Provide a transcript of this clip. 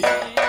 be.